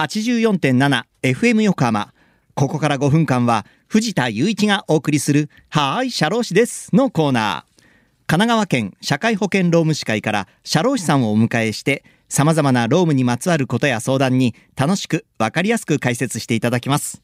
84.7FM 横浜。ここから5分間は藤田雄一がお送りするはーい、社労士ですのコーナー。神奈川県社会保険労務士会から社労士さんをお迎えして様々な労務にまつわることや相談に楽しくわかりやすく解説していただきます。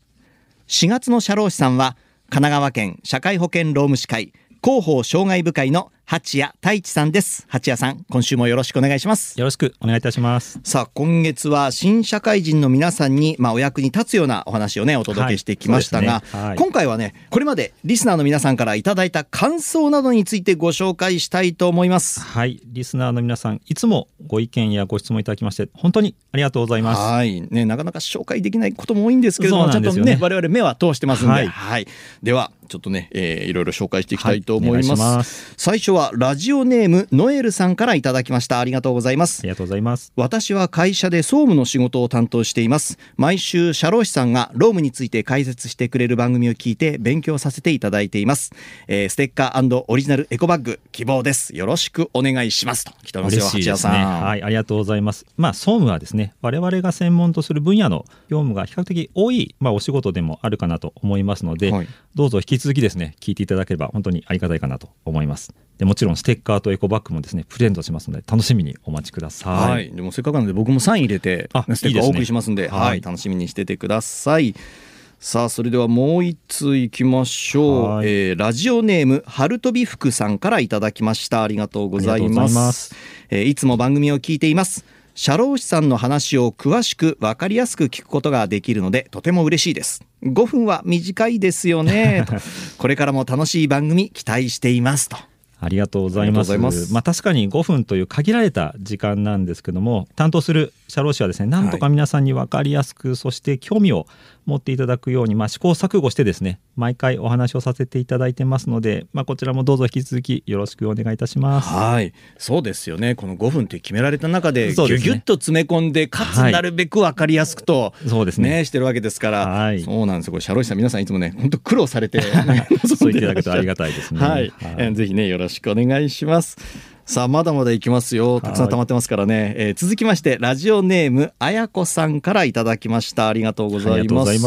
4月の社労士さんは神奈川県社会保険労務士会広報障害部会の八谷太一さんです。八谷さん、今週もよろしくお願いします。よろしくお願いいたします。さあ今月は新社会人の皆さんに、まあ、お役に立つようなお話をねお届けしてきましたが、はいね。はい。今回はねこれまでリスナーの皆さんからいただいた感想などについてご紹介したいと思います。はい、リスナーの皆さん、いつもご意見やご質問いただきまして、本当にありがとうございます。はい。ねなかなか紹介できないことも多いんですけれどもちゃんとね。ね我々目は通してますんで、ははい。いではちょっとね、えーいろいろ紹介していきたいと思います,、はい。お願いします。最初はラジオネームノエルさんからいただきましたありがとうございますありがとうございます。私は会社で総務の仕事を担当しています毎週社労士さんが労務について解説してくれる番組を聞いて勉強させていただいています、えーステッカーオリジナルエコバッグ希望ですよろしくお願いしますと来てますよ八谷ね。さんはい、ありがとうございます。まあ、総務はですね、我々が専門とする分野の業務が比較的多い、まあ、お仕事でもあるかなと思いますので、はいどうぞ引き続きですね、聞いていただければ本当にありがたいかなと思います。でもちろんステッカーとエコバッグもですね、プレゼントしますので、楽しみにお待ちください。はい、でもせっかくなので僕もサイン入れてあステッカーお送りしますんでねはい、はい。楽しみにしててください。さあそれではもう一通いきましょう、はい。えーラジオネーム春飛福さんからいただきました。ありがとうございます。えーいつも番組を聞いています。社労士さんの話を詳しく分かりやすく聞くことができるのでとても嬉しいです。5分は短いですよね。と。これからも楽しい番組期待しています。とありがとうございます。まあ確かに5分という限られた時間なんですけども、担当する社労士はですね、なんとか皆さんに分かりやすく、そして興味を持っていただくように、まあ試行錯誤してですね、毎回お話をさせていただいてますので、まあこちらもどうぞ引き続きよろしくお願いいたします。はい、そうですよね。この5分って決められた中で、ぎゅぎゅっと詰め込んで、かつはい。なるべく分かりやすくと、そうですね。してるわけですから、はい。そうなんですよ。社労士さん皆さんいつもね、本当苦労されて、そう言っていただけるとありがたいですね。はい、えーぜひねよろしくお願いします。さあまだまだいきますよ。たくさん溜まってますからね。えー続きましてラジオネームあやこさんからいただきました。ありがとうございます。ざい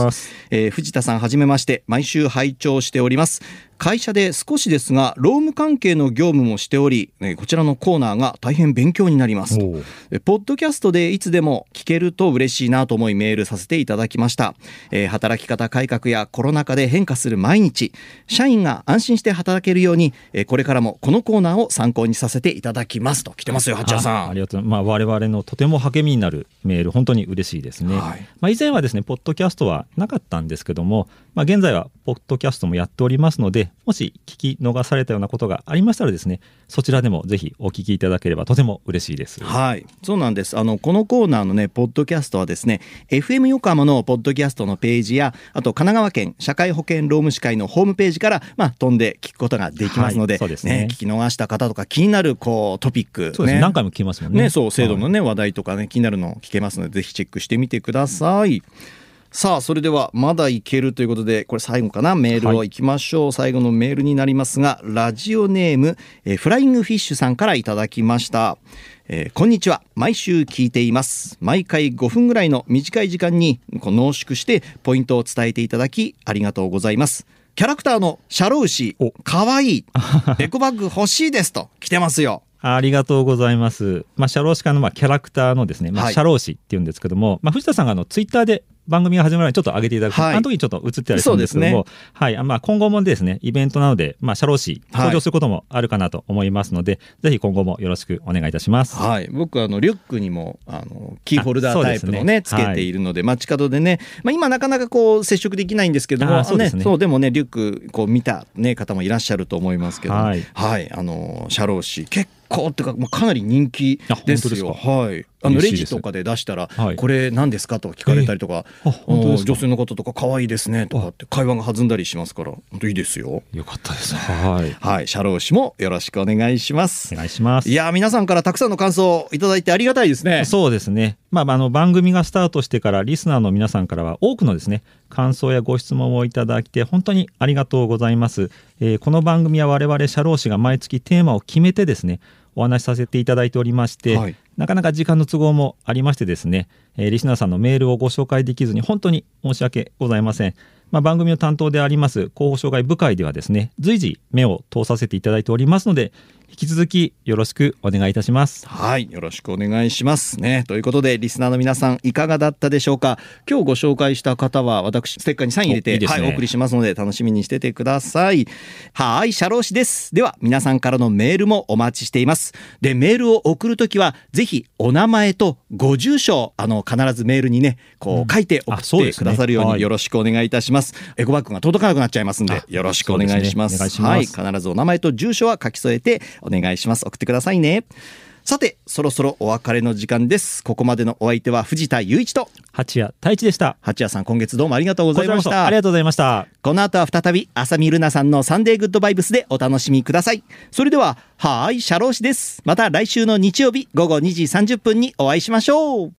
えー藤田さんはじめまして毎週拝聴しております会社で少しですが労務関係の業務もしており、えーこちらのコーナーが大変勉強になります。ポッドキャストでいつでも聞けると嬉しいなと思いメールさせていただきました、えー働き方改革やコロナ禍で変化する毎日。社員が安心して働けるように、えーこれからもこのコーナーを参考にさせていただきますと来てますよ八谷さん。あありがとう。まあ我々のとても励みになるメール本当に嬉しいですね、はい。まあ、以前はですねポッドキャストはなかったんですけども、まあ、現在はポッドキャストもやっておりますのでもし聞き逃されたようなことがありましたらですねそちらでもぜひお聞きいただければとても嬉しいです。はい、そうなんです。あのこのコーナーのねポッドキャストはですね、FM 横浜のポッドキャストのページや、あと神奈川県社会保険労務士会のホームページからまあ飛んで聞くことができますので、はい。そうですね。聞き逃した方とか気になるこうトピックそうですね。何回も聞きますもんね。ね、そう制度のはい。ね、話題とかね気になるの聞けますのでぜひチェックしてみてください。さあそれではまだいけるということでこれ最後かな？メールをい。きましょう、最後のメールになりますがラジオネーム、えーフライングフィッシュさんからいただきました、えーこんにちは。毎週聞いています。毎回5分ぐらいの短い時間に濃縮してポイントを伝えていただきありがとうございます。キャラクターのシャロウシお。かわい。いエコバッグ欲しいですと来てますよ。ありがとうございます。まあ、社労士会のまあキャラクターのですね、まあ、はい。社労士っていうんですけども、まあ、藤田さんがあのツイッターで番組が始まる前にちょっと上げていただく、はい。あの時にちょっと映ってたりするんですけども、そうはい、あまあ、今後もですね、イベントなので、まあ、社労士はい。登場することもあるかなと思いますので、ぜひ今後もよろしくお願いいたします。はい、僕あのリュックにもあのキーホルダータイプのあね。つけているので、街角でね、まあ、今なかなかこう接触できないんですけどもあそうですね。そうでもねリュックこう見た、ね、方もいらっしゃると思いますけど、はい。あの社労士結構っていうかもうかなり人気あですよ。すかはいあのレジとかで出したら、はいこれ何ですかとか聞かれたりとか、あ本当ですか？女性の方とか可愛いですねとかって会話が弾んだりしますから本当いいですよ。よかったです。はい。はい、社労士もよろしくお願いしますお。願いします。いやー皆さんからたくさんの感想をいただいてありがたいですね。そうですね、まあ、あの番組がスタートしてからリスナーの皆さんからは多くのですね感想やご質問をいただいて本当にありがとうございます、えーこの番組は我々社労士が毎月テーマを決めてですねお話しさせていただいておりまして、はいなかなか時間の都合もありましてですね、えーリスナーさんのメールをご紹介できずに本当に申し訳ございません。まあ、番組の担当であります広報障害部会ではですね随時目を通させていただいておりますので引き続きよろしくお願いいたします。はい、よろしくお願いしますね。ということで、リスナーの皆さん、いかがだったでしょうか？今日ご紹介した方は、私、ステッカーにサイン入れて、ねはい、お送りしますので、楽しみにしててください。はい、社労士です。では、皆さんからのメールもお待ちしています。で、メールを送るときは、ぜひ、お名前とご住所、あの、必ずメールにね、こう、書いて送ってくださるように、はいよろしくお願いいたします。エコバッグが届かなくなっちゃいますんであ、よろしくお願いします。すねお願いしますはい、必ずお名前と住所は書き添えてお願いします。送ってくださいね。さて、そろそろお別れの時間です。ここまでのお相手は藤田雄一と、八谷太一でした。八谷さん、今月どうもありがとうございました。ありがとうございました。この後は再び、浅見ルナさんのサンデーグッドバイブスでお楽しみください。それでは、はーい、社労士です。また来週の日曜日午後2時30分にお会いしましょう。